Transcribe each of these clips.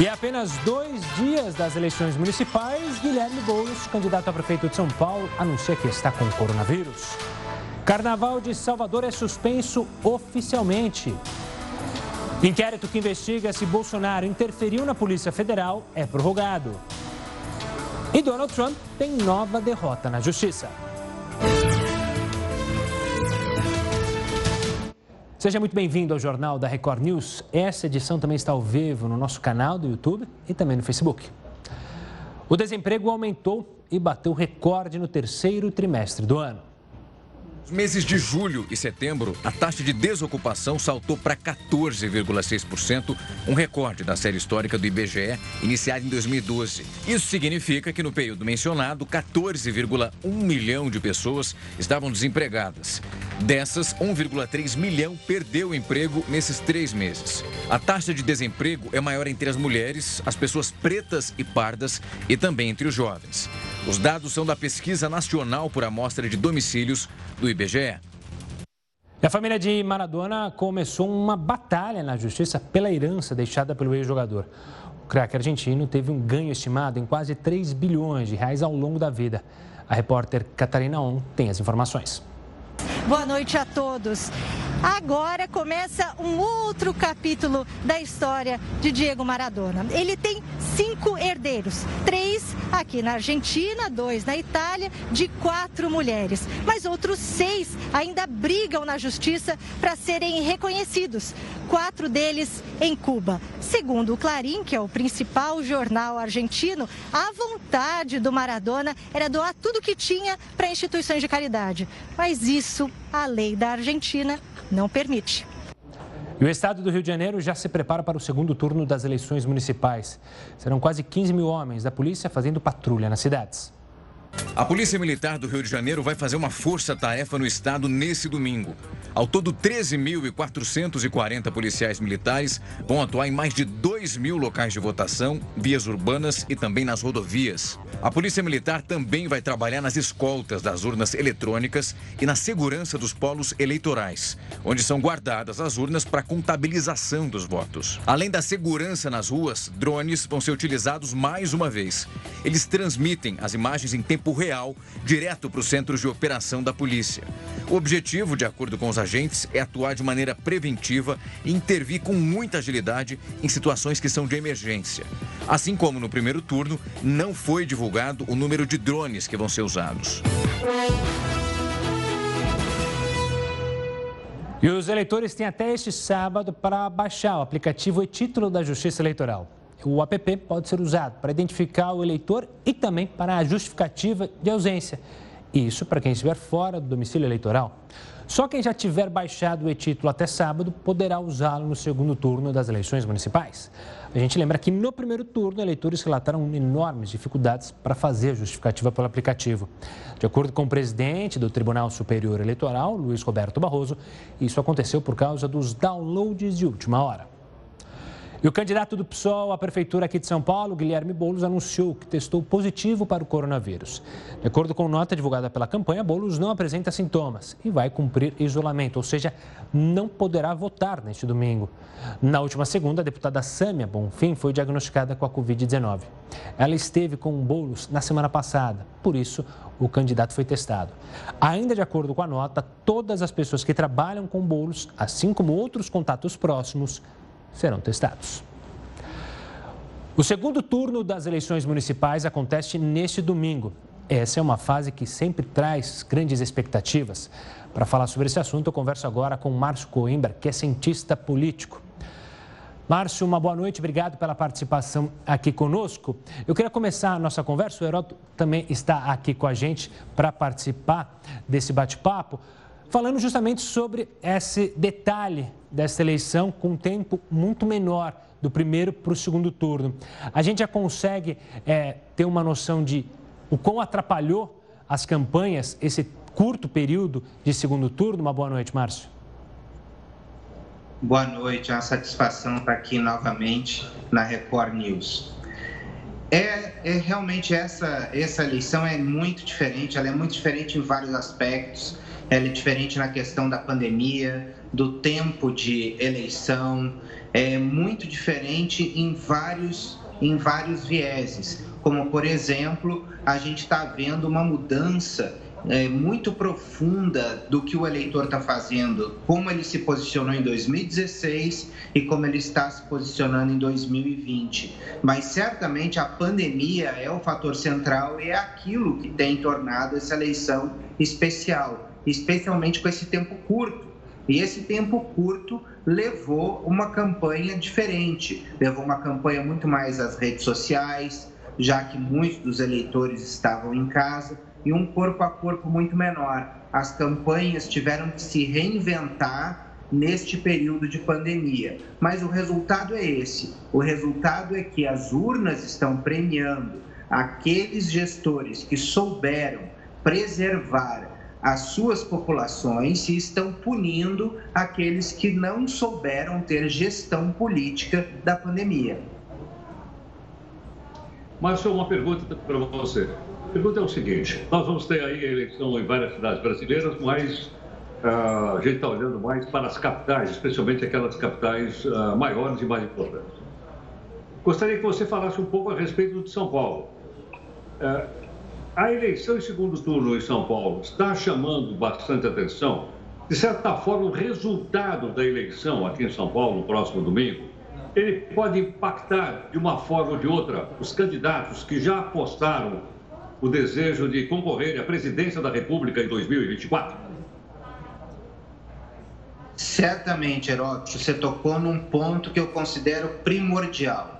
E a apenas dois dias das eleições municipais, Guilherme Boulos, candidato a prefeito de São Paulo, anuncia que está com coronavírus. Carnaval de Salvador é suspenso oficialmente. Inquérito que investiga se Bolsonaro interferiu na Polícia Federal é prorrogado. E Donald Trump tem nova derrota na Justiça. Seja muito bem-vindo ao Jornal da Record News. Essa edição também está ao vivo no nosso canal do YouTube e também no Facebook. O desemprego aumentou e bateu recorde no terceiro trimestre do ano. Nos meses de julho e setembro, a taxa de desocupação saltou para 14,6%, um recorde da série histórica do IBGE, iniciado em 2012. Isso significa que no período mencionado, 14,1 milhão de pessoas estavam desempregadas. Dessas, 1,3 milhão perdeu o emprego nesses três meses. A taxa de desemprego é maior entre as mulheres, as pessoas pretas e pardas e também entre os jovens. Os dados são da Pesquisa Nacional por Amostra de Domicílios do IBGE. E a família de Maradona começou uma batalha na justiça pela herança deixada pelo ex-jogador. O craque argentino teve um ganho estimado em quase 3 bilhões de reais ao longo da vida. A repórter Catarina On tem as informações. Boa noite a todos. Agora começa um outro capítulo da história de Diego Maradona. Ele tem cinco herdeiros, três aqui na Argentina, dois na Itália, de quatro mulheres. Mas outros seis ainda brigam na justiça para serem reconhecidos, quatro deles em Cuba. Segundo o Clarim, que é o principal jornal argentino, a vontade do Maradona era doar tudo que tinha para instituições de caridade. Mas isso a lei da Argentina não permite. E o estado do Rio de Janeiro já se prepara para o segundo turno das eleições municipais. Serão quase 15 mil homens da polícia fazendo patrulha nas cidades. A Polícia Militar do Rio de Janeiro vai fazer uma força-tarefa no estado nesse domingo. Ao todo, 13.440 policiais militares vão atuar em mais de 2 mil locais de votação, vias urbanas e também nas rodovias. A Polícia Militar também vai trabalhar nas escoltas das urnas eletrônicas e na segurança dos polos eleitorais, onde são guardadas as urnas para contabilização dos votos. Além da segurança nas ruas, drones vão ser utilizados mais uma vez. Eles transmitem as imagens em tempo real direto para os centros de operação da polícia. O objetivo, de acordo com os agentes, é atuar de maneira preventiva e intervir com muita agilidade em situações que são de emergência. Assim como no primeiro turno, não foi divulgado o número de drones que vão ser usados. E os eleitores têm até este sábado para baixar o aplicativo e título da Justiça Eleitoral. O app pode ser usado para identificar o eleitor e também para a justificativa de ausência. Isso para quem estiver fora do domicílio eleitoral. Só quem já tiver baixado o e-título até sábado poderá usá-lo no segundo turno das eleições municipais. A gente lembra que no primeiro turno, eleitores relataram enormes dificuldades para fazer a justificativa pelo aplicativo. De acordo com o presidente do Tribunal Superior Eleitoral, Luiz Roberto Barroso, isso aconteceu por causa dos downloads de última hora. E o candidato do PSOL à prefeitura aqui de São Paulo, Guilherme Boulos, anunciou que testou positivo para o coronavírus. De acordo com nota divulgada pela campanha, Boulos não apresenta sintomas e vai cumprir isolamento, ou seja, não poderá votar neste domingo. Na última segunda, a deputada Sâmia Bonfim foi diagnosticada com a Covid-19. Ela esteve com Boulos na semana passada, por isso o candidato foi testado. Ainda de acordo com a nota, todas as pessoas que trabalham com Boulos, assim como outros contatos próximos, serão testados. O segundo turno das eleições municipais acontece neste domingo. Essa é uma fase que sempre traz grandes expectativas. Para falar sobre esse assunto, eu converso agora com Márcio Coimbra, que é cientista político. Márcio, uma boa noite, obrigado pela participação aqui conosco. Eu queria começar a nossa conversa, o Heroto também está aqui com a gente para participar desse bate-papo falando justamente sobre esse detalhe dessa eleição com um tempo muito menor do primeiro para o segundo turno. A gente já consegue é, ter uma noção de o quão atrapalhou as campanhas esse curto período de segundo turno? Uma boa noite, Márcio. Boa noite, é uma satisfação estar aqui novamente na Record News. É, é, realmente essa essa eleição é muito diferente, ela é muito diferente em vários aspectos ela é diferente na questão da pandemia, do tempo de eleição, é muito diferente em vários, em vários vieses, como por exemplo, a gente está vendo uma mudança é, muito profunda do que o eleitor está fazendo, como ele se posicionou em 2016 e como ele está se posicionando em 2020. Mas certamente a pandemia é o fator central e é aquilo que tem tornado essa eleição especial, especialmente com esse tempo curto. E esse tempo curto levou uma campanha diferente, levou uma campanha muito mais às redes sociais, já que muitos dos eleitores estavam em casa e um corpo a corpo muito menor. As campanhas tiveram que se reinventar neste período de pandemia. Mas o resultado é esse: o resultado é que as urnas estão premiando aqueles gestores que souberam preservar as suas populações e estão punindo aqueles que não souberam ter gestão política da pandemia. Márcio, uma pergunta para você. A pergunta é o seguinte: nós vamos ter aí eleição em várias cidades brasileiras, mas uh, a gente está olhando mais para as capitais, especialmente aquelas capitais uh, maiores e mais importantes. Gostaria que você falasse um pouco a respeito de São Paulo. Uh, a eleição em segundo turno em São Paulo está chamando bastante atenção. De certa forma, o resultado da eleição aqui em São Paulo, no próximo domingo, ele pode impactar de uma forma ou de outra os candidatos que já apostaram o desejo de concorrer à presidência da República em 2024? Certamente, Heródoto, você tocou num ponto que eu considero primordial.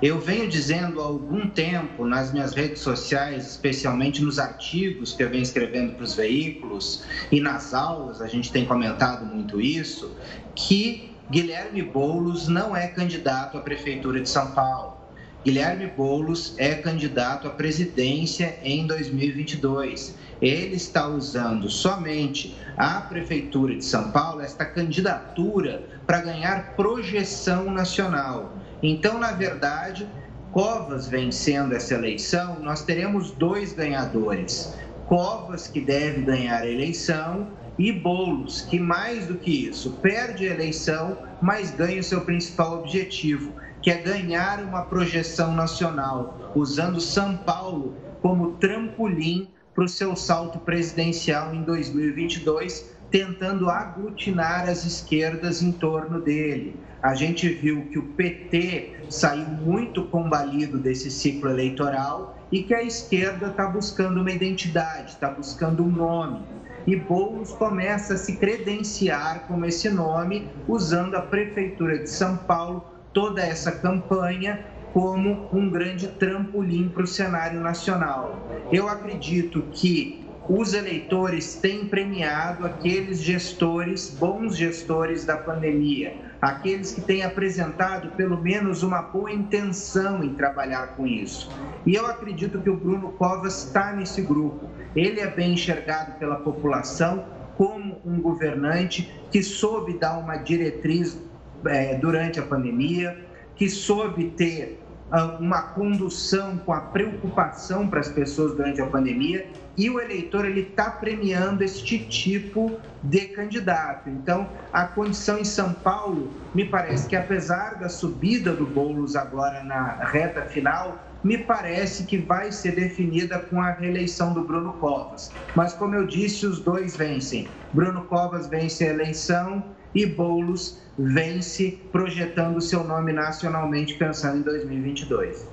Eu venho dizendo há algum tempo nas minhas redes sociais, especialmente nos artigos que eu venho escrevendo para os veículos e nas aulas, a gente tem comentado muito isso, que Guilherme Boulos não é candidato à Prefeitura de São Paulo. Guilherme Boulos é candidato à presidência em 2022. Ele está usando somente a Prefeitura de São Paulo, esta candidatura, para ganhar projeção nacional. Então, na verdade, Covas vencendo essa eleição, nós teremos dois ganhadores. Covas, que deve ganhar a eleição, e Boulos, que mais do que isso, perde a eleição, mas ganha o seu principal objetivo, que é ganhar uma projeção nacional, usando São Paulo como trampolim para o seu salto presidencial em 2022, tentando aglutinar as esquerdas em torno dele. A gente viu que o PT saiu muito combalido desse ciclo eleitoral e que a esquerda está buscando uma identidade, está buscando um nome. E Boulos começa a se credenciar com esse nome, usando a Prefeitura de São Paulo toda essa campanha como um grande trampolim para o cenário nacional. Eu acredito que os eleitores têm premiado aqueles gestores, bons gestores da pandemia, aqueles que têm apresentado pelo menos uma boa intenção em trabalhar com isso. E eu acredito que o Bruno Covas está nesse grupo. Ele é bem enxergado pela população como um governante que soube dar uma diretriz é, durante a pandemia, que soube ter uh, uma condução com a preocupação para as pessoas durante a pandemia e o eleitor ele está premiando este tipo de candidato. Então, a condição em São Paulo me parece que apesar da subida do Boulos agora na reta final, me parece que vai ser definida com a reeleição do Bruno Covas. Mas como eu disse, os dois vencem. Bruno Covas vence a eleição e Boulos vence projetando seu nome nacionalmente pensando em 2022.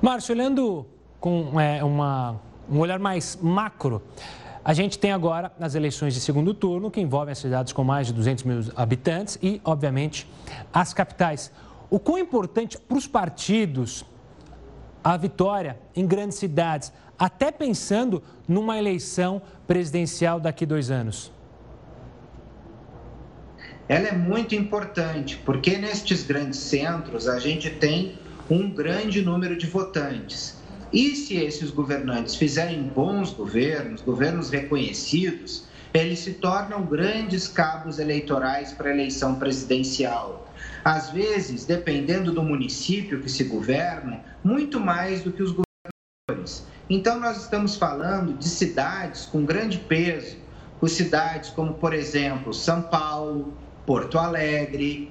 Márcio, olhando com é, uma, um olhar mais macro, a gente tem agora as eleições de segundo turno, que envolvem as cidades com mais de 200 mil habitantes e, obviamente, as capitais. O quão importante para os partidos a vitória em grandes cidades, até pensando numa eleição presidencial daqui a dois anos? ela é muito importante, porque nestes grandes centros a gente tem um grande número de votantes. E se esses governantes fizerem bons governos, governos reconhecidos, eles se tornam grandes cabos eleitorais para a eleição presidencial. Às vezes, dependendo do município que se governa, muito mais do que os governadores. Então, nós estamos falando de cidades com grande peso, com cidades como, por exemplo, São Paulo, Porto Alegre,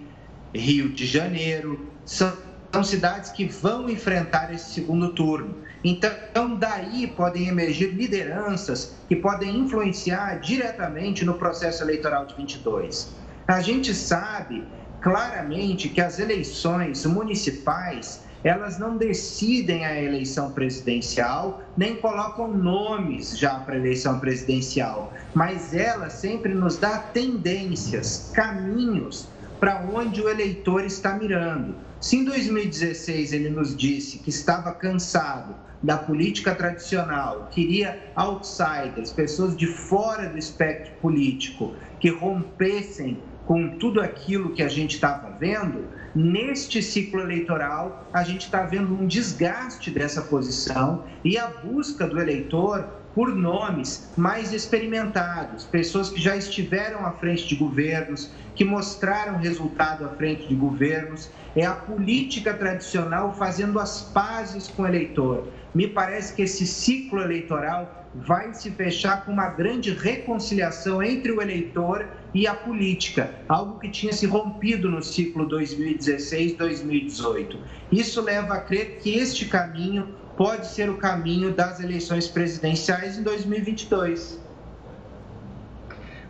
Rio de Janeiro, são, são cidades que vão enfrentar esse segundo turno. Então, daí podem emergir lideranças que podem influenciar diretamente no processo eleitoral de 22. A gente sabe claramente que as eleições municipais elas não decidem a eleição presidencial, nem colocam nomes já para a eleição presidencial, mas ela sempre nos dá tendências, caminhos para onde o eleitor está mirando. Se em 2016 ele nos disse que estava cansado da política tradicional, queria outsiders, pessoas de fora do espectro político, que rompessem com tudo aquilo que a gente estava vendo, neste ciclo eleitoral a gente está vendo um desgaste dessa posição e a busca do eleitor por nomes mais experimentados, pessoas que já estiveram à frente de governos, que mostraram resultado à frente de governos. É a política tradicional fazendo as pazes com o eleitor. Me parece que esse ciclo eleitoral vai se fechar com uma grande reconciliação entre o eleitor e a política, algo que tinha se rompido no ciclo 2016-2018. Isso leva a crer que este caminho pode ser o caminho das eleições presidenciais em 2022.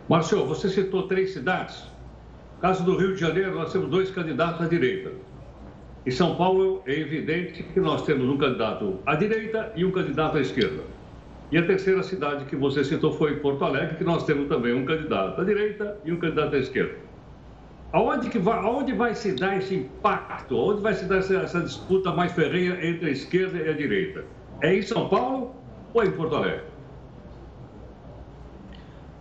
Márcio, você citou três cidades. No caso do Rio de Janeiro, nós temos dois candidatos à direita. Em São Paulo, é evidente que nós temos um candidato à direita e um candidato à esquerda. E a terceira cidade que você citou foi Porto Alegre, que nós temos também um candidato à direita e um candidato à esquerda. Aonde, que vai, aonde vai se dar esse impacto? Aonde vai se dar essa, essa disputa mais ferrenha entre a esquerda e a direita? É em São Paulo ou é em Porto Alegre?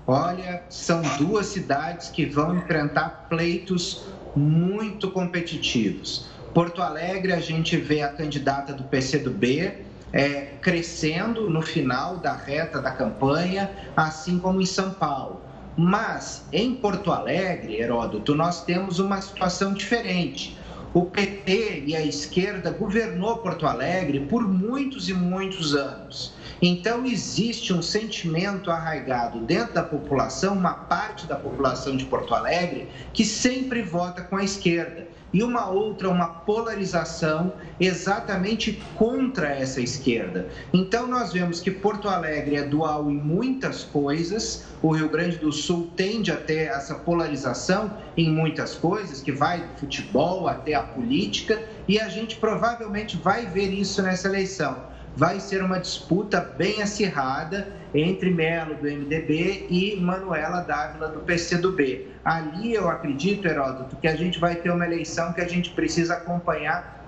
Olha, são duas cidades que vão enfrentar pleitos muito competitivos. Porto Alegre, a gente vê a candidata do PCdoB, é, crescendo no final da reta da campanha, assim como em São Paulo. Mas em Porto Alegre, Heródoto, nós temos uma situação diferente. O PT e a esquerda governou Porto Alegre por muitos e muitos anos. Então existe um sentimento arraigado dentro da população, uma parte da população de Porto Alegre que sempre vota com a esquerda e uma outra, uma polarização exatamente contra essa esquerda. Então, nós vemos que Porto Alegre é dual em muitas coisas, o Rio Grande do Sul tende a ter essa polarização em muitas coisas, que vai do futebol até a política, e a gente provavelmente vai ver isso nessa eleição vai ser uma disputa bem acirrada entre Melo do MDB e Manuela Dávila do PCdoB. Ali eu acredito, Heródoto, que a gente vai ter uma eleição que a gente precisa acompanhar.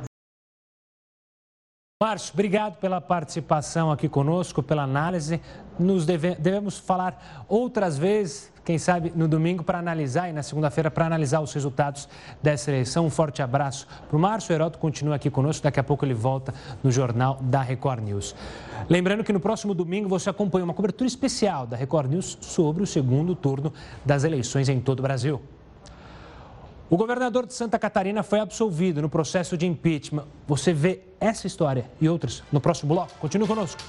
Márcio, obrigado pela participação aqui conosco, pela análise. Nos deve, devemos falar outras vezes quem sabe no domingo para analisar e na segunda-feira para analisar os resultados dessa eleição. Um forte abraço para o Márcio. Heroto continua aqui conosco. Daqui a pouco ele volta no Jornal da Record News. Lembrando que no próximo domingo você acompanha uma cobertura especial da Record News sobre o segundo turno das eleições em todo o Brasil. O governador de Santa Catarina foi absolvido no processo de impeachment. Você vê essa história e outras no próximo bloco. Continue conosco.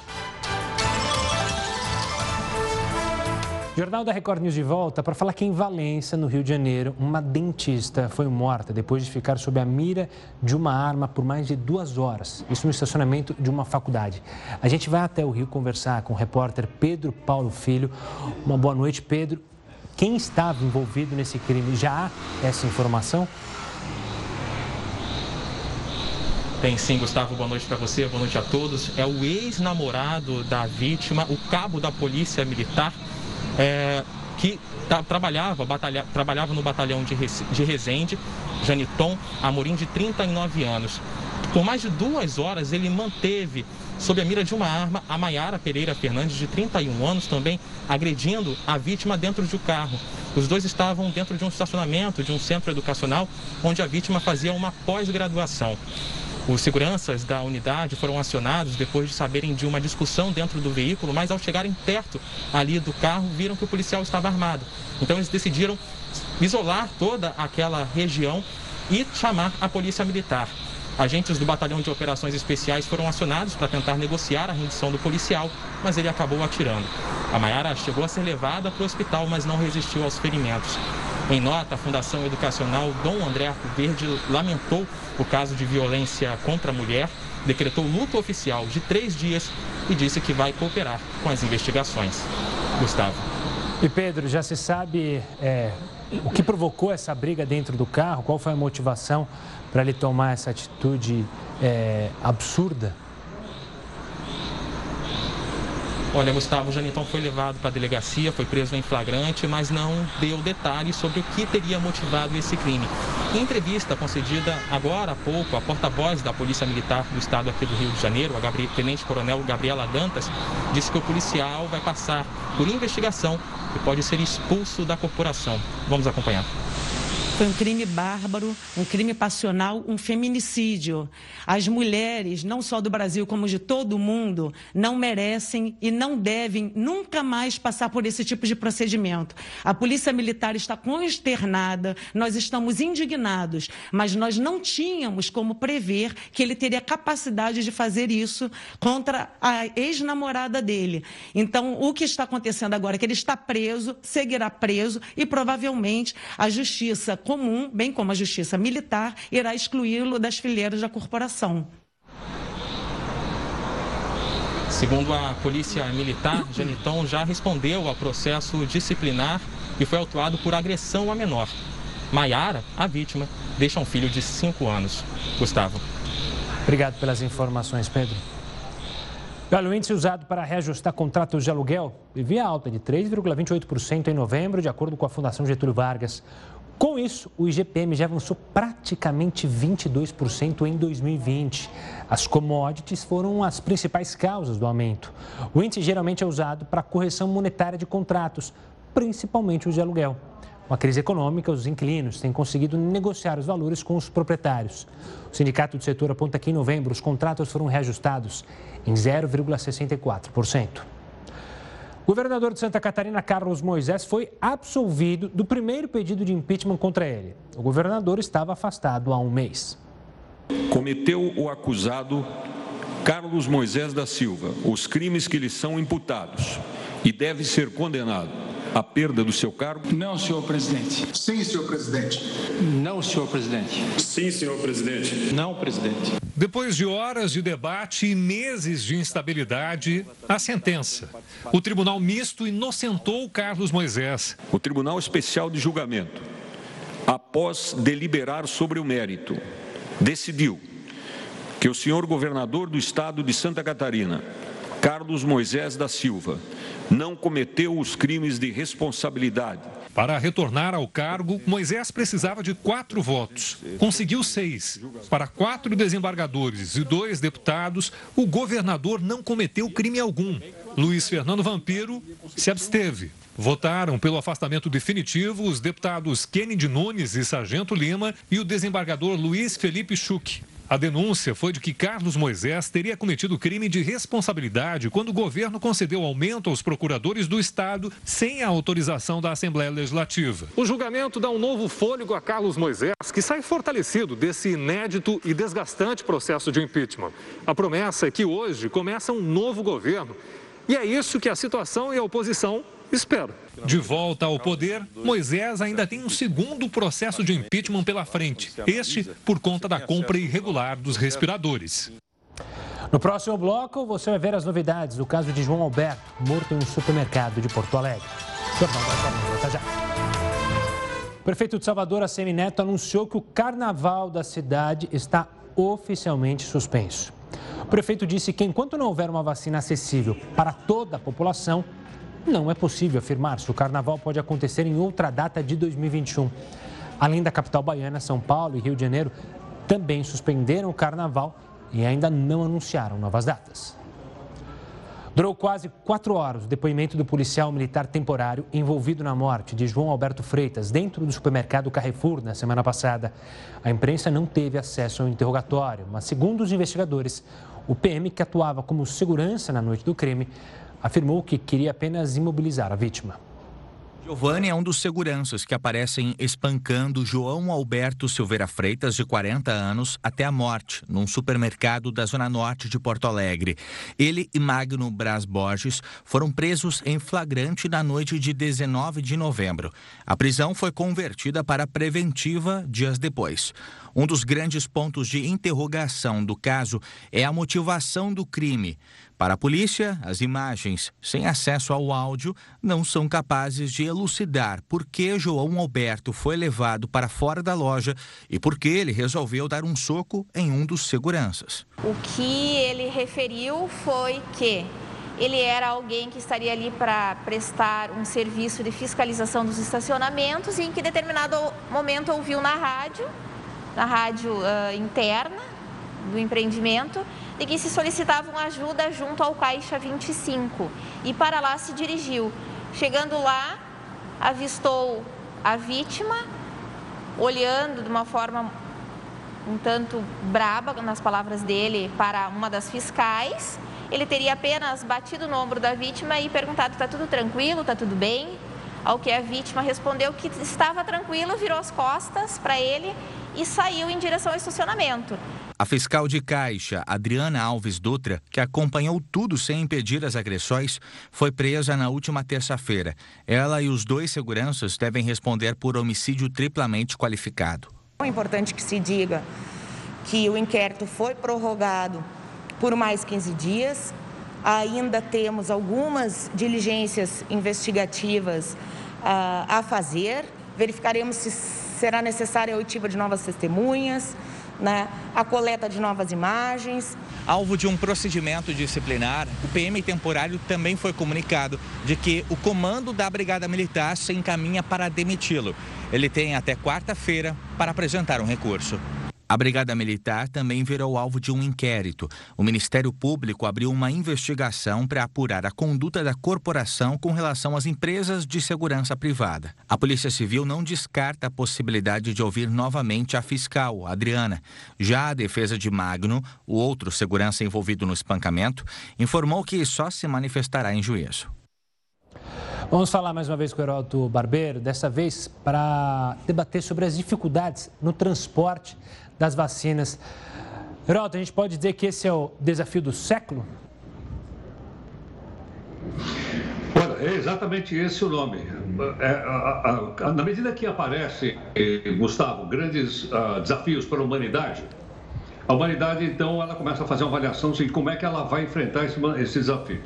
Jornal da Record News de volta para falar que em Valência, no Rio de Janeiro, uma dentista foi morta depois de ficar sob a mira de uma arma por mais de duas horas. Isso no estacionamento de uma faculdade. A gente vai até o Rio conversar com o repórter Pedro Paulo Filho. Uma boa noite, Pedro. Quem estava envolvido nesse crime? Já há essa informação? Tem sim, Gustavo. Boa noite para você, boa noite a todos. É o ex-namorado da vítima, o cabo da Polícia Militar, é, que trabalhava, batalha, trabalhava no batalhão de, de Resende, Janiton Amorim, de 39 anos. Por mais de duas horas, ele manteve sob a mira de uma arma a Maiara Pereira Fernandes, de 31 anos, também agredindo a vítima dentro de um carro. Os dois estavam dentro de um estacionamento de um centro educacional onde a vítima fazia uma pós-graduação. Os seguranças da unidade foram acionados depois de saberem de uma discussão dentro do veículo, mas ao chegarem perto ali do carro, viram que o policial estava armado. Então eles decidiram isolar toda aquela região e chamar a polícia militar. Agentes do Batalhão de Operações Especiais foram acionados para tentar negociar a rendição do policial, mas ele acabou atirando. A Maiara chegou a ser levada para o hospital, mas não resistiu aos ferimentos. Em nota, a Fundação Educacional Dom André Arco Verde lamentou o caso de violência contra a mulher, decretou luto oficial de três dias e disse que vai cooperar com as investigações. Gustavo. E Pedro, já se sabe é, o que provocou essa briga dentro do carro? Qual foi a motivação para ele tomar essa atitude é, absurda? Olha, Gustavo Janitão foi levado para a delegacia, foi preso em flagrante, mas não deu detalhes sobre o que teria motivado esse crime. Em entrevista concedida agora há pouco, a porta-voz da Polícia Militar do Estado aqui do Rio de Janeiro, a Tenente Coronel Gabriela Dantas, disse que o policial vai passar por investigação e pode ser expulso da corporação. Vamos acompanhar. Foi um crime bárbaro, um crime passional, um feminicídio. As mulheres, não só do Brasil, como de todo o mundo, não merecem e não devem nunca mais passar por esse tipo de procedimento. A Polícia Militar está consternada, nós estamos indignados, mas nós não tínhamos como prever que ele teria capacidade de fazer isso contra a ex-namorada dele. Então, o que está acontecendo agora é que ele está preso, seguirá preso e provavelmente a justiça comum, bem como a justiça militar, irá excluí-lo das fileiras da corporação. Segundo a Polícia Militar, Janiton já respondeu ao processo disciplinar e foi autuado por agressão a menor. Maiara, a vítima, deixa um filho de 5 anos. Gustavo. Obrigado pelas informações, Pedro. o índice usado para reajustar contratos de aluguel vivia alta de 3,28% em novembro, de acordo com a Fundação Getúlio Vargas. Com isso, o IGPM já avançou praticamente 22% em 2020. As commodities foram as principais causas do aumento. O índice geralmente é usado para correção monetária de contratos, principalmente os de aluguel. Com a crise econômica, os inquilinos têm conseguido negociar os valores com os proprietários. O sindicato do setor aponta que em novembro os contratos foram reajustados em 0,64%. O governador de Santa Catarina, Carlos Moisés, foi absolvido do primeiro pedido de impeachment contra ele. O governador estava afastado há um mês. Cometeu o acusado Carlos Moisés da Silva os crimes que lhe são imputados e deve ser condenado à perda do seu cargo? Não, senhor presidente. Sim, senhor presidente. Não, senhor presidente. Sim, senhor presidente. Não, presidente. Depois de horas de debate e meses de instabilidade, a sentença. O Tribunal Misto inocentou Carlos Moisés. O Tribunal Especial de Julgamento, após deliberar sobre o mérito, decidiu que o senhor governador do estado de Santa Catarina, Carlos Moisés da Silva, não cometeu os crimes de responsabilidade para retornar ao cargo, Moisés precisava de quatro votos. Conseguiu seis. Para quatro desembargadores e dois deputados, o governador não cometeu crime algum. Luiz Fernando Vampiro se absteve. Votaram pelo afastamento definitivo os deputados Kennedy Nunes e Sargento Lima e o desembargador Luiz Felipe Schuch. A denúncia foi de que Carlos Moisés teria cometido crime de responsabilidade quando o governo concedeu aumento aos procuradores do Estado sem a autorização da Assembleia Legislativa. O julgamento dá um novo fôlego a Carlos Moisés, que sai fortalecido desse inédito e desgastante processo de impeachment. A promessa é que hoje começa um novo governo. E é isso que a situação e a oposição Espero. De volta ao poder, Moisés ainda tem um segundo processo de impeachment pela frente. Este por conta da compra irregular dos respiradores. No próximo bloco, você vai ver as novidades do caso de João Alberto, morto em um supermercado de Porto Alegre. Volta já. O prefeito de Salvador, Assemi Neto, anunciou que o carnaval da cidade está oficialmente suspenso. O prefeito disse que enquanto não houver uma vacina acessível para toda a população, não é possível afirmar se o carnaval pode acontecer em outra data de 2021. Além da capital baiana, São Paulo e Rio de Janeiro também suspenderam o carnaval e ainda não anunciaram novas datas. Durou quase quatro horas o depoimento do policial militar temporário envolvido na morte de João Alberto Freitas dentro do supermercado Carrefour na semana passada. A imprensa não teve acesso ao interrogatório, mas, segundo os investigadores, o PM, que atuava como segurança na noite do crime, afirmou que queria apenas imobilizar a vítima. Giovanni é um dos seguranças que aparecem espancando João Alberto Silveira Freitas, de 40 anos, até a morte, num supermercado da zona norte de Porto Alegre. Ele e Magno Braz Borges foram presos em flagrante na noite de 19 de novembro. A prisão foi convertida para preventiva dias depois. Um dos grandes pontos de interrogação do caso é a motivação do crime. Para a polícia, as imagens, sem acesso ao áudio, não são capazes de elucidar por que João Alberto foi levado para fora da loja e por que ele resolveu dar um soco em um dos seguranças. O que ele referiu foi que ele era alguém que estaria ali para prestar um serviço de fiscalização dos estacionamentos e em que determinado momento ouviu na rádio, na rádio uh, interna do empreendimento, de que se solicitavam ajuda junto ao Caixa 25 e para lá se dirigiu. Chegando lá, avistou a vítima, olhando de uma forma um tanto braba, nas palavras dele, para uma das fiscais. Ele teria apenas batido no ombro da vítima e perguntado: está tudo tranquilo, está tudo bem? Ao que a vítima respondeu que estava tranquilo, virou as costas para ele e saiu em direção ao estacionamento. A fiscal de Caixa, Adriana Alves Dutra, que acompanhou tudo sem impedir as agressões, foi presa na última terça-feira. Ela e os dois seguranças devem responder por homicídio triplamente qualificado. É importante que se diga que o inquérito foi prorrogado por mais 15 dias. Ainda temos algumas diligências investigativas uh, a fazer. Verificaremos se será necessária a oitiva de novas testemunhas né, a coleta de novas imagens. Alvo de um procedimento disciplinar, o PM temporário também foi comunicado de que o comando da Brigada Militar se encaminha para demiti-lo. Ele tem até quarta-feira para apresentar um recurso. A Brigada Militar também virou alvo de um inquérito. O Ministério Público abriu uma investigação para apurar a conduta da corporação com relação às empresas de segurança privada. A Polícia Civil não descarta a possibilidade de ouvir novamente a fiscal, Adriana. Já a defesa de Magno, o outro segurança envolvido no espancamento, informou que só se manifestará em juízo. Vamos falar mais uma vez com o Heroto Barbeiro, dessa vez para debater sobre as dificuldades no transporte das vacinas. Heraldo, a gente pode dizer que esse é o desafio do século? Olha, é exatamente esse o nome. É, a, a, a, na medida que aparece, eh, Gustavo, grandes uh, desafios para a humanidade, a humanidade, então, ela começa a fazer uma avaliação de como é que ela vai enfrentar esse, esse desafio.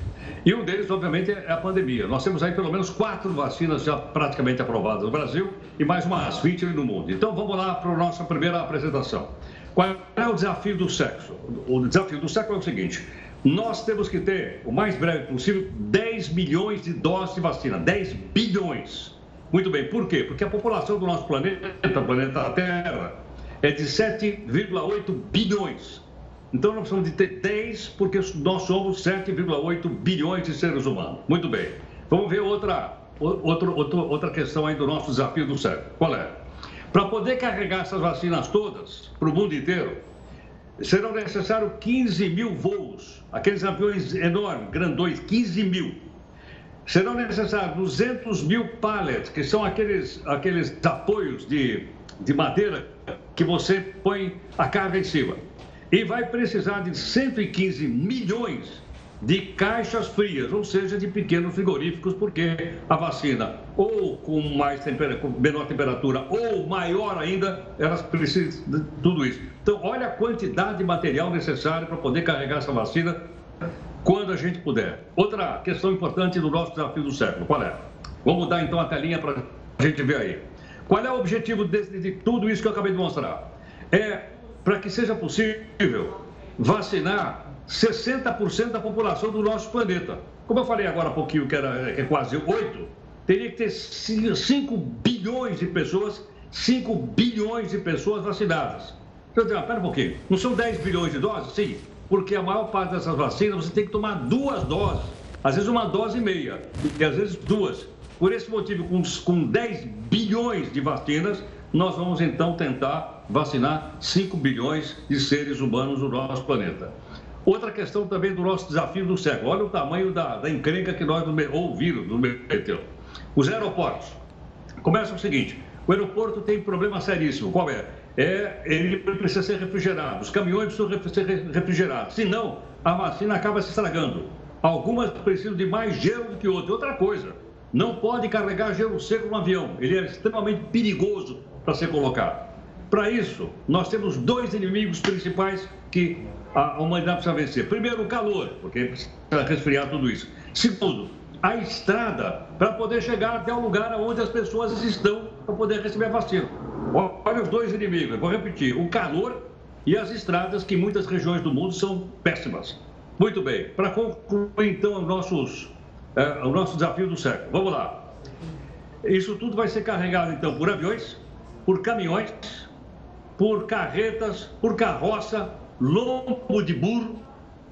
E um deles, obviamente, é a pandemia. Nós temos aí pelo menos quatro vacinas já praticamente aprovadas no Brasil e mais umas 20 no mundo. Então, vamos lá para a nossa primeira apresentação. Qual é o desafio do sexo? O desafio do século é o seguinte: nós temos que ter, o mais breve possível, 10 milhões de doses de vacina. 10 bilhões. Muito bem, por quê? Porque a população do nosso planeta, planeta Terra, é de 7,8 bilhões. Então nós precisamos de ter 10, porque nós somos 7,8 bilhões de seres humanos. Muito bem. Vamos ver outra, outra, outra, questão aí do nosso desafio do século. Qual é? Para poder carregar essas vacinas todas para o mundo inteiro, serão necessários 15 mil voos, aqueles aviões enormes, grandões, 15 mil. Serão necessários 200 mil pallets, que são aqueles, aqueles apoios de, de madeira que você põe a carga em cima. E vai precisar de 115 milhões de caixas frias, ou seja, de pequenos frigoríficos, porque a vacina, ou com, mais com menor temperatura, ou maior ainda, elas precisam de tudo isso. Então, olha a quantidade de material necessário para poder carregar essa vacina quando a gente puder. Outra questão importante do nosso desafio do século, qual é? Vamos mudar então a telinha para a gente ver aí. Qual é o objetivo de, de tudo isso que eu acabei de mostrar? É para que seja possível vacinar 60% da população do nosso planeta. Como eu falei agora há pouquinho, que, era, é quase 8, teria que ter 5 bilhões de pessoas, 5 bilhões de pessoas vacinadas. Então, espera um pouquinho, não são 10 bilhões de doses? Sim, porque a maior parte dessas vacinas você tem que tomar duas doses, às vezes uma dose e meia, e às vezes duas. Por esse motivo, com, com 10 bilhões de vacinas, nós vamos então tentar vacinar 5 bilhões de seres humanos no nosso planeta. Outra questão também do nosso desafio do século. Olha o tamanho da, da encrenca que nós, ou o vírus, nos meteu. Os aeroportos. Começa o seguinte: o aeroporto tem problema seríssimo. Qual é? É, ele precisa ser refrigerado, os caminhões precisam ser refrigerados, senão a vacina acaba se estragando. Algumas precisam de mais gelo do que outras. Outra coisa, não pode carregar gelo seco no avião, ele é extremamente perigoso para ser colocado. Para isso, nós temos dois inimigos principais que a humanidade precisa vencer. Primeiro, o calor, porque precisa resfriar tudo isso. Segundo, a estrada para poder chegar até o lugar onde as pessoas estão para poder receber a vacina. Olha os dois inimigos, vou repetir: o calor e as estradas, que em muitas regiões do mundo são péssimas. Muito bem, para concluir então os nossos, é, o nosso desafio do século. Vamos lá. Isso tudo vai ser carregado então por aviões, por caminhões, por carretas, por carroça, lombo de burro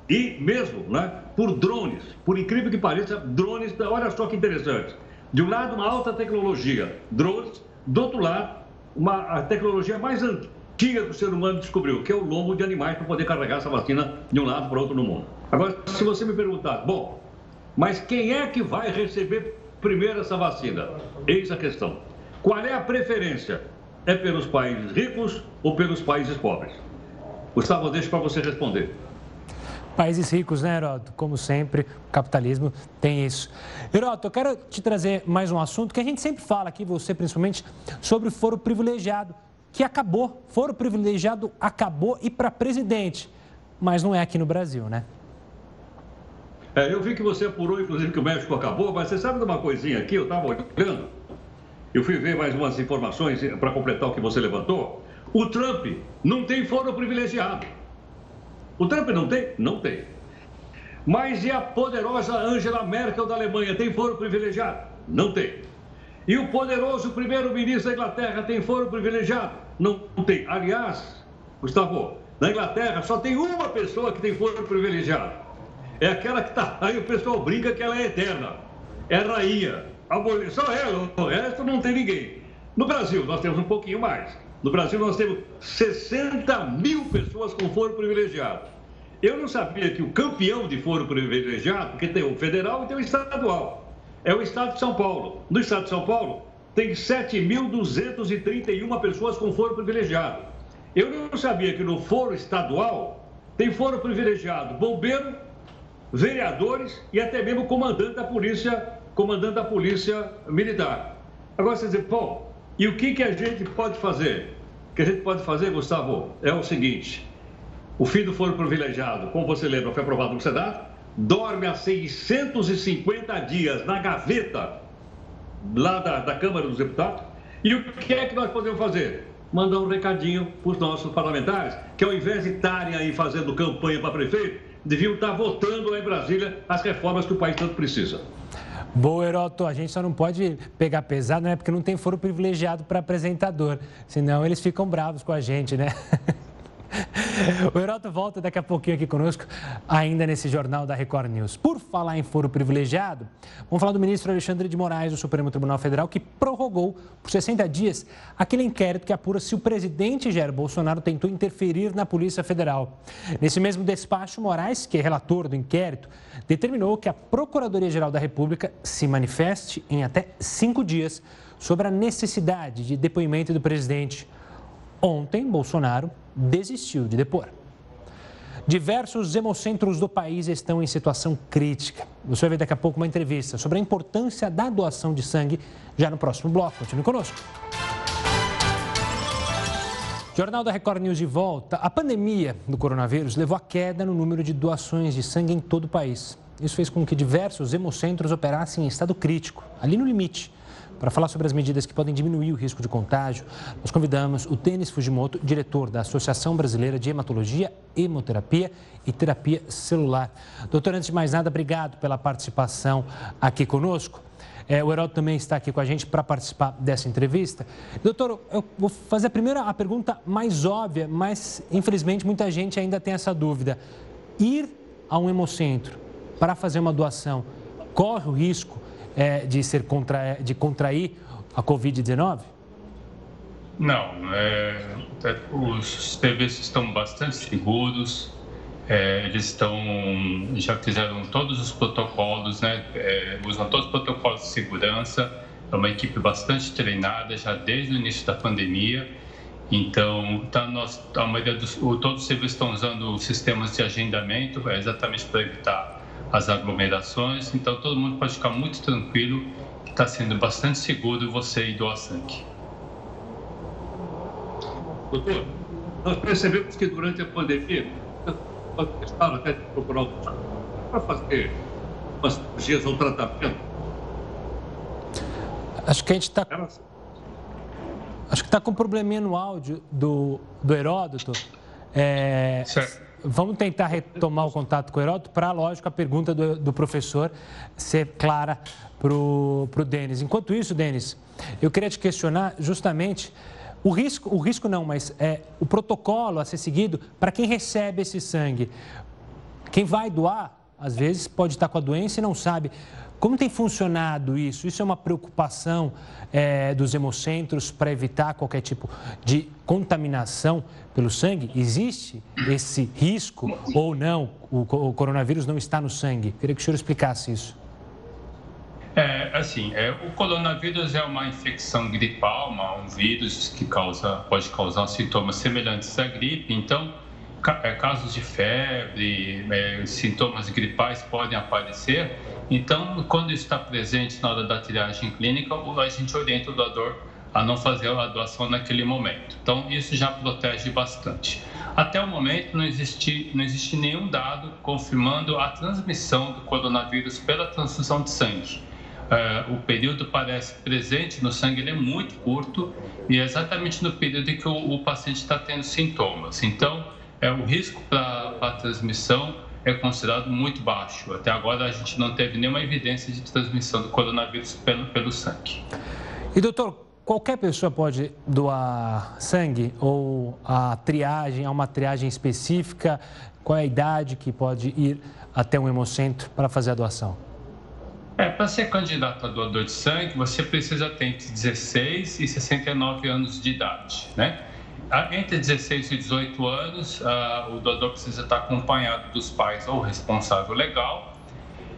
e mesmo né, por drones. Por incrível que pareça, drones, olha só que interessante. De um lado, uma alta tecnologia, drones, do outro lado, uma, a tecnologia mais antiga que o ser humano descobriu, que é o lombo de animais para poder carregar essa vacina de um lado para outro no mundo. Agora, se você me perguntar, bom, mas quem é que vai receber primeiro essa vacina? Eis a questão. Qual é a preferência? É pelos países ricos ou pelos países pobres? Gustavo, deixo para você responder. Países ricos, né, Heroto? Como sempre, o capitalismo tem isso. Heroto, eu quero te trazer mais um assunto que a gente sempre fala aqui, você principalmente, sobre o foro privilegiado, que acabou. Foro privilegiado acabou e para presidente. Mas não é aqui no Brasil, né? É, eu vi que você apurou, inclusive, que o México acabou, mas você sabe de uma coisinha aqui? Eu estava olhando, eu fui ver mais umas informações para completar o que você levantou. O Trump não tem foro privilegiado. O Trump não tem? Não tem. Mas e a poderosa Angela Merkel da Alemanha tem foro privilegiado? Não tem. E o poderoso primeiro-ministro da Inglaterra tem foro privilegiado? Não tem. Aliás, Gustavo, na Inglaterra só tem uma pessoa que tem foro privilegiado. É aquela que está aí, o pessoal brinca que ela é eterna. É rainha. Só ela, o resto não tem ninguém. No Brasil, nós temos um pouquinho mais. No Brasil, nós temos 60 mil pessoas com foro privilegiado. Eu não sabia que o campeão de foro privilegiado, porque tem o federal e tem o estadual, é o estado de São Paulo. No estado de São Paulo, tem 7.231 pessoas com foro privilegiado. Eu não sabia que no foro estadual tem foro privilegiado bombeiro, vereadores e até mesmo comandante da polícia, comandante da polícia militar. Agora você diz, pô, e o que, que a gente pode fazer? O que a gente pode fazer, Gustavo, é o seguinte: o fim do foro privilegiado, como você lembra, foi aprovado no Senado, dorme há 650 dias na gaveta lá da, da Câmara dos Deputados. E o que é que nós podemos fazer? Mandar um recadinho para os nossos parlamentares, que ao invés de estarem aí fazendo campanha para prefeito, deviam estar votando lá em Brasília as reformas que o país tanto precisa. Boa, Heroto. A gente só não pode pegar pesado, né? Porque não tem foro privilegiado para apresentador. Senão eles ficam bravos com a gente, né? O Heroto volta daqui a pouquinho aqui conosco, ainda nesse jornal da Record News. Por falar em foro privilegiado, vamos falar do ministro Alexandre de Moraes do Supremo Tribunal Federal, que prorrogou por 60 dias aquele inquérito que apura se o presidente Jair Bolsonaro tentou interferir na Polícia Federal. Nesse mesmo despacho, Moraes, que é relator do inquérito, determinou que a Procuradoria-Geral da República se manifeste em até cinco dias sobre a necessidade de depoimento do presidente. Ontem, Bolsonaro desistiu de depor. Diversos hemocentros do país estão em situação crítica. Você vai ver daqui a pouco uma entrevista sobre a importância da doação de sangue já no próximo bloco. Continue conosco. Jornal da Record News de volta. A pandemia do coronavírus levou à queda no número de doações de sangue em todo o país. Isso fez com que diversos hemocentros operassem em estado crítico, ali no limite. Para falar sobre as medidas que podem diminuir o risco de contágio, nós convidamos o Tênis Fujimoto, diretor da Associação Brasileira de Hematologia, Hemoterapia e Terapia Celular. Doutor, antes de mais nada, obrigado pela participação aqui conosco. É, o Heródoto também está aqui com a gente para participar dessa entrevista. Doutor, eu vou fazer a primeira a pergunta mais óbvia, mas infelizmente muita gente ainda tem essa dúvida. Ir a um hemocentro para fazer uma doação corre o risco é, de, ser contra, de contrair a Covid-19? Não, é, é os TVs estão bastante seguros, é, eles estão, já fizeram todos os protocolos, né, é, usam todos os protocolos de segurança, é uma equipe bastante treinada já desde o início da pandemia. Então, tá, nós, a maioria dos, todos os serviços estão usando sistemas de agendamento, é exatamente para evitar as aglomerações. Então, todo mundo pode ficar muito tranquilo, está sendo bastante seguro você ir doar sangue. Doutor, nós percebemos que durante a pandemia, testaram até de procurar para fazer umas cirurgias ou tratamento. Acho que a gente está Acho que está com um probleminha no áudio do, do Heródoto. É, vamos tentar retomar o contato com o Heródoto para, lógico, a pergunta do, do professor ser clara para o Denis. Enquanto isso, Denis, eu queria te questionar justamente o risco, o risco não, mas é, o protocolo a ser seguido para quem recebe esse sangue. Quem vai doar, às vezes, pode estar com a doença e não sabe. Como tem funcionado isso? Isso é uma preocupação é, dos hemocentros para evitar qualquer tipo de contaminação pelo sangue? Existe esse risco ou não? O, o coronavírus não está no sangue? Queria que o senhor explicasse isso. É, assim, é, o coronavírus é uma infecção gripal, uma, um vírus que causa, pode causar sintomas semelhantes à gripe. Então, casos de febre, é, sintomas gripais podem aparecer. Então, quando está presente na hora da triagem clínica, a gente orienta o doador a não fazer a doação naquele momento. Então, isso já protege bastante. Até o momento, não existe, não existe nenhum dado confirmando a transmissão do coronavírus pela transfusão de sangue. Uh, o período parece presente no sangue ele é muito curto e é exatamente no período em que o, o paciente está tendo sintomas. Então, é, o risco para a transmissão é considerado muito baixo. Até agora a gente não teve nenhuma evidência de transmissão do coronavírus pelo, pelo sangue. E doutor, qualquer pessoa pode doar sangue ou a triagem, há uma triagem específica? Qual é a idade que pode ir até um hemocentro para fazer a doação? É, para ser candidato a doador de sangue, você precisa ter entre 16 e 69 anos de idade, né? Entre 16 e 18 anos, uh, o doador precisa estar acompanhado dos pais ou responsável legal.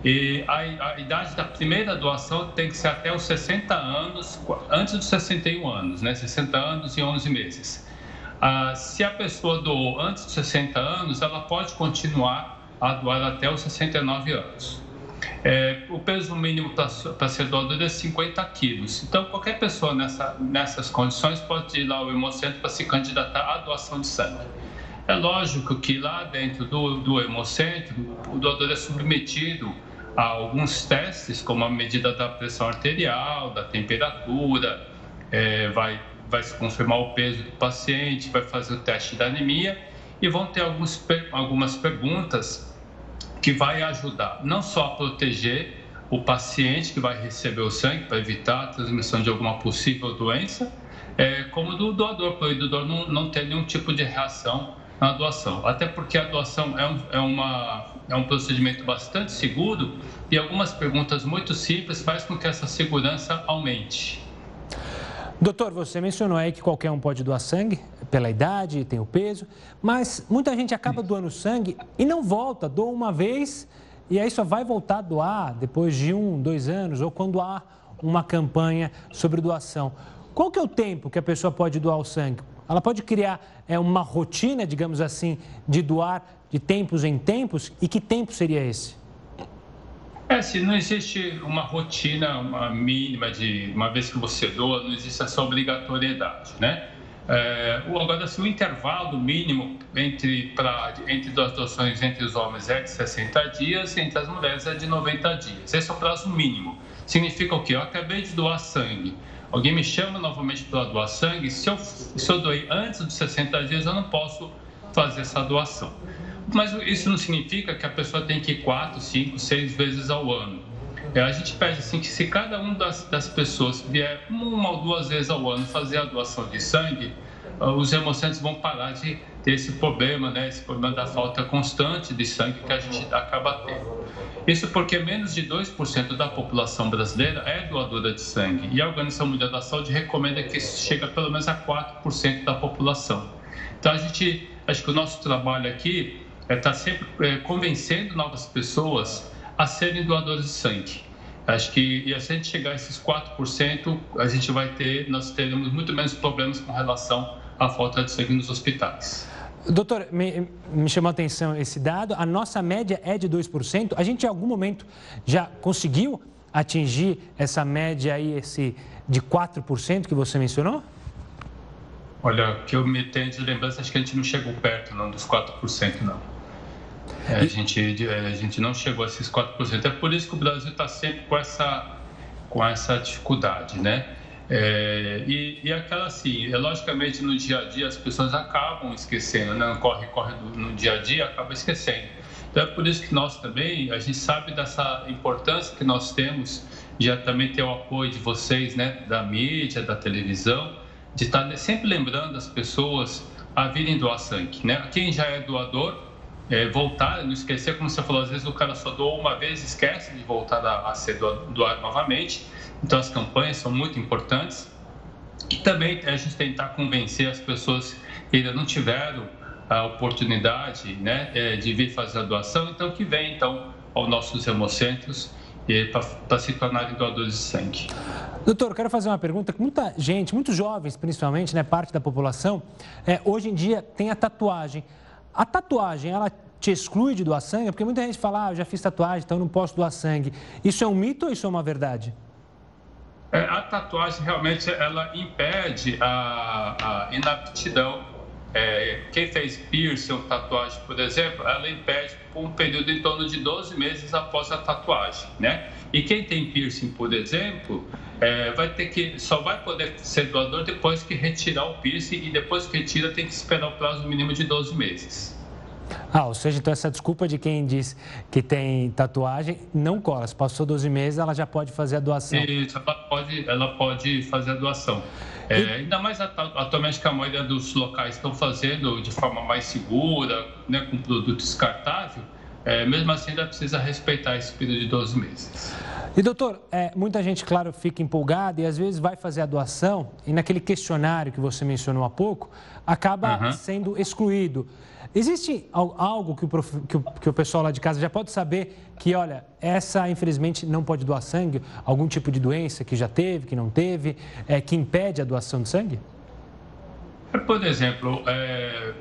E a, a, idade da primeira doação tem que ser até os 60 anos, antes dos 61 anos, né? 60 anos e 11 meses. Uh, se a pessoa doou antes dos 60 anos, ela pode continuar a doar até os 69 anos. É, o peso mínimo para ser doador é 50 quilos. Então, qualquer pessoa nessa, nessas condições pode ir lá ao Hemocentro para se candidatar à doação de sangue. É lógico que lá dentro do, do Hemocentro, o doador é submetido a alguns testes, como a medida da pressão arterial, da temperatura, é, vai, vai se confirmar o peso do paciente, vai fazer o teste da anemia e vão ter alguns, algumas perguntas que vai ajudar não só a proteger o paciente que vai receber o sangue para evitar a transmissão de alguma possível doença, é, como do doador, para o doador não, não ter nenhum tipo de reação na doação. Até porque a doação é um, é, uma, é um procedimento bastante seguro e algumas perguntas muito simples faz com que essa segurança aumente. Doutor, você mencionou aí que qualquer um pode doar sangue, pela idade, tem o peso, mas muita gente acaba doando sangue e não volta, doa uma vez e aí só vai voltar a doar depois de um, dois anos ou quando há uma campanha sobre doação. Qual que é o tempo que a pessoa pode doar o sangue? Ela pode criar é, uma rotina, digamos assim, de doar de tempos em tempos? E que tempo seria esse? É, se não existe uma rotina uma mínima de uma vez que você doa, não existe essa obrigatoriedade, né? É, agora, se o intervalo mínimo entre, pra, entre duas doações entre os homens é de 60 dias, entre as mulheres é de 90 dias. Esse é o prazo mínimo. Significa o quê? Eu acabei de doar sangue. Alguém me chama novamente para doar sangue. Se eu, se eu doei antes dos 60 dias, eu não posso fazer essa doação. Mas isso não significa que a pessoa tem que ir quatro, cinco, seis vezes ao ano. É, a gente pede assim que se cada uma das, das pessoas vier uma ou duas vezes ao ano fazer a doação de sangue, ah, os hemocentros vão parar de ter esse problema, né? Esse problema da falta constante de sangue que a gente acaba tendo. Isso porque menos de 2% da população brasileira é doadora de sangue e a Organização Mundial da Saúde recomenda que isso chegue pelo menos a 4% da população. Então a gente, acho que o nosso trabalho aqui está é, sempre é, convencendo novas pessoas a serem doadores de sangue. Acho que e se a gente chegar a esses 4%, a gente vai ter, nós teremos muito menos problemas com relação à falta de sangue nos hospitais. Doutor, me, me chamou a atenção esse dado. A nossa média é de 2%. A gente, em algum momento, já conseguiu atingir essa média aí, esse de 4% que você mencionou? Olha, que eu me tenho de lembrança, acho que a gente não chegou perto não, dos 4%, não. É, a, gente, a gente não chegou a esses 4%. É por isso que o Brasil está sempre com essa, com essa dificuldade, né? É, e, e aquela assim, é, logicamente no dia a dia as pessoas acabam esquecendo, né? corre, corre no dia a dia, acaba esquecendo. Então é por isso que nós também, a gente sabe dessa importância que nós temos de também ter o apoio de vocês, né? Da mídia, da televisão, de estar sempre lembrando as pessoas a virem doar sangue, né? Quem já é doador, é, voltar, não esquecer, como você falou, às vezes o cara só doou uma vez esquece de voltar a, a ser doado novamente. Então as campanhas são muito importantes. E também a gente tentar convencer as pessoas que ainda não tiveram a oportunidade né, é, de vir fazer a doação, então que vem então aos nossos hemocentros para se tornarem doadores de sangue. Doutor, quero fazer uma pergunta que muita gente, muitos jovens principalmente, né, parte da população, é, hoje em dia tem a tatuagem. A tatuagem, ela te exclui de doar sangue? Porque muita gente fala, ah, eu já fiz tatuagem, então não posso doar sangue. Isso é um mito ou isso é uma verdade? É, a tatuagem realmente ela impede a, a inaptidão. É, quem fez piercing ou tatuagem, por exemplo, ela impede por um período em torno de 12 meses após a tatuagem, né? E quem tem piercing, por exemplo, é, vai ter que só vai poder ser doador depois que retirar o piercing e depois que retira tem que esperar o prazo mínimo de 12 meses. Ah, ou seja, então essa desculpa de quem diz que tem tatuagem não cola. Se passou 12 meses, ela já pode fazer a doação. Isso, ela pode, ela pode fazer a doação. É, e... Ainda mais atualmente que a maioria dos locais estão fazendo de forma mais segura, né, com produto descartável, é, mesmo assim ainda precisa respeitar esse período de 12 meses. E doutor, é, muita gente, claro, fica empolgada e às vezes vai fazer a doação e naquele questionário que você mencionou há pouco, acaba uhum. sendo excluído. Existe algo que o, que, o, que o pessoal lá de casa já pode saber que, olha, essa infelizmente não pode doar sangue? Algum tipo de doença que já teve, que não teve, é, que impede a doação de sangue? Por exemplo, é,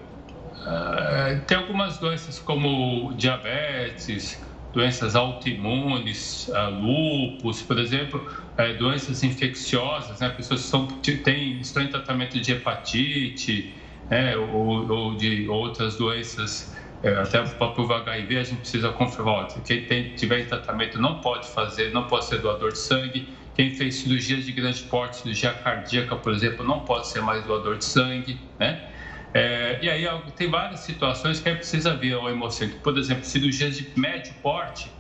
é, tem algumas doenças como diabetes, doenças autoimunes, uh, lúpus, por exemplo, uh, doenças infecciosas, né? pessoas que são, têm, estão em tratamento de hepatite, né, ou, ou de outras doenças, é, até o próprio HIV, a gente precisa confirmar. Quem tem, tiver em tratamento não pode fazer, não pode ser doador de sangue. Quem fez cirurgias de grande porte, cirurgia cardíaca, por exemplo, não pode ser mais doador de sangue, né? É, e aí tem várias situações que aí precisa vir ao hemocentro. Por exemplo, cirurgias de médio porte,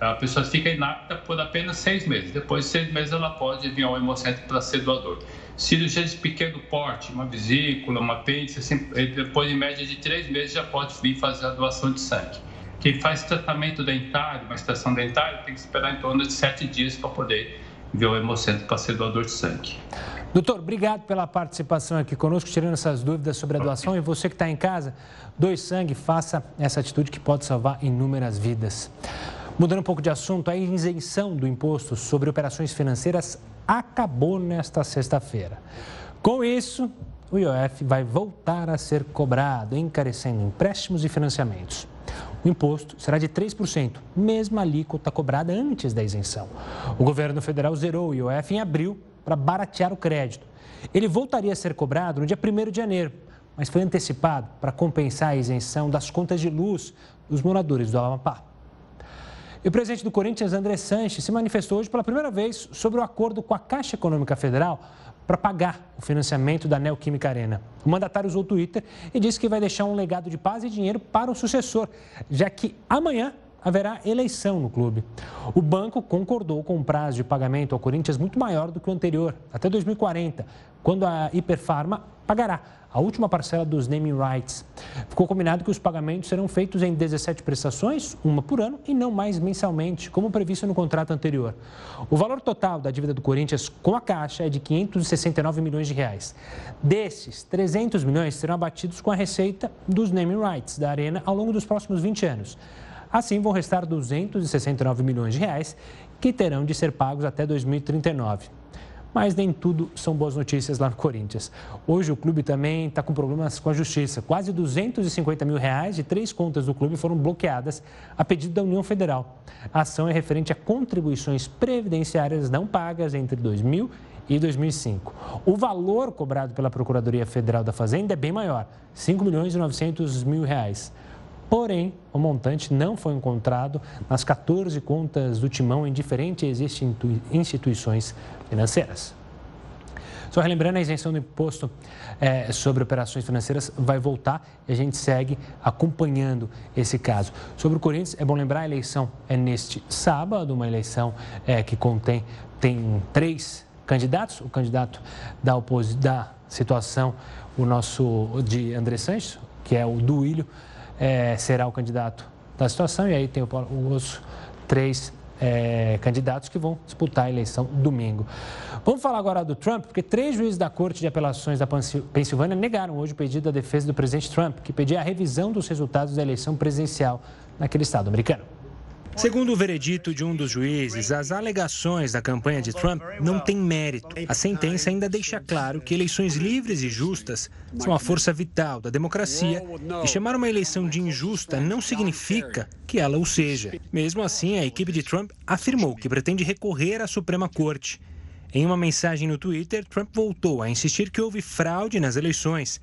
a pessoa fica inapta por apenas seis meses. Depois de seis meses, ela pode vir ao hemocentro para ser doador. Cirurgia de pequeno porte, uma vesícula, uma apêndice, assim, depois em média de três meses já pode vir fazer a doação de sangue. Quem faz tratamento dentário, uma extração dentária, tem que esperar em torno de sete dias para poder vir ao hemocentro para ser doador de sangue. Doutor, obrigado pela participação aqui conosco, tirando essas dúvidas sobre a doação. E você que está em casa, doe sangue, faça essa atitude que pode salvar inúmeras vidas. Mudando um pouco de assunto, a isenção do imposto sobre operações financeiras acabou nesta sexta-feira. Com isso, o IOF vai voltar a ser cobrado, encarecendo empréstimos e financiamentos. O imposto será de 3%, mesma alíquota cobrada antes da isenção. O governo federal zerou o IOF em abril para baratear o crédito. Ele voltaria a ser cobrado no dia 1 de janeiro, mas foi antecipado para compensar a isenção das contas de luz dos moradores do Amapá. E o presidente do Corinthians, André Sanches, se manifestou hoje pela primeira vez sobre o acordo com a Caixa Econômica Federal para pagar o financiamento da Neoquímica Arena. O mandatário usou o Twitter e disse que vai deixar um legado de paz e dinheiro para o sucessor, já que amanhã haverá eleição no clube. O banco concordou com um prazo de pagamento ao Corinthians muito maior do que o anterior, até 2040, quando a Hiperfarma pagará a última parcela dos naming rights. Ficou combinado que os pagamentos serão feitos em 17 prestações, uma por ano, e não mais mensalmente, como previsto no contrato anterior. O valor total da dívida do Corinthians com a Caixa é de 569 milhões de reais. Desses, 300 milhões serão abatidos com a receita dos naming rights da Arena ao longo dos próximos 20 anos. Assim, vão restar 269 milhões de reais que terão de ser pagos até 2039. Mas nem tudo são boas notícias lá no Corinthians. Hoje o clube também está com problemas com a justiça. Quase 250 mil reais de três contas do clube foram bloqueadas a pedido da União Federal. A ação é referente a contribuições previdenciárias não pagas entre 2000 e 2005. O valor cobrado pela Procuradoria Federal da Fazenda é bem maior, 5 milhões e 900 mil reais. Porém, o montante não foi encontrado nas 14 contas do Timão em diferentes instituições financeiras. Só relembrando, a isenção do imposto é, sobre operações financeiras vai voltar e a gente segue acompanhando esse caso. Sobre o Corinthians, é bom lembrar, a eleição é neste sábado, uma eleição é, que contém tem três candidatos. O candidato da, da situação, o nosso de André Sanches, que é o Duílio, é, será o candidato da situação, e aí tem os três é, candidatos que vão disputar a eleição domingo. Vamos falar agora do Trump, porque três juízes da Corte de Apelações da Pensilvânia negaram hoje o pedido da defesa do presidente Trump, que pedia a revisão dos resultados da eleição presidencial naquele estado americano. Segundo o veredito de um dos juízes, as alegações da campanha de Trump não têm mérito. A sentença ainda deixa claro que eleições livres e justas são a força vital da democracia e chamar uma eleição de injusta não significa que ela o seja. Mesmo assim, a equipe de Trump afirmou que pretende recorrer à Suprema Corte. Em uma mensagem no Twitter, Trump voltou a insistir que houve fraude nas eleições.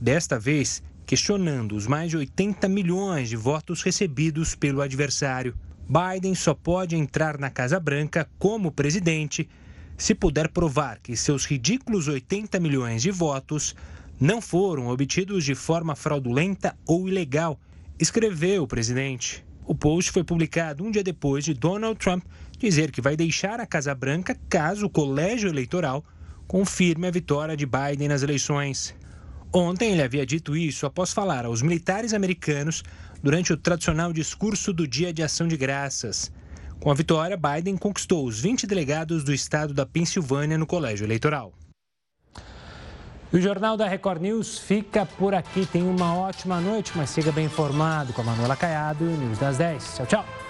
Desta vez, questionando os mais de 80 milhões de votos recebidos pelo adversário. Biden só pode entrar na Casa Branca como presidente se puder provar que seus ridículos 80 milhões de votos não foram obtidos de forma fraudulenta ou ilegal, escreveu o presidente. O post foi publicado um dia depois de Donald Trump dizer que vai deixar a Casa Branca caso o colégio eleitoral confirme a vitória de Biden nas eleições. Ontem ele havia dito isso após falar aos militares americanos durante o tradicional discurso do Dia de Ação de Graças. Com a vitória, Biden conquistou os 20 delegados do estado da Pensilvânia no colégio eleitoral. O Jornal da Record News fica por aqui. Tenha uma ótima noite, mas siga bem informado com a Manuela Caiado e News das 10. Tchau, tchau.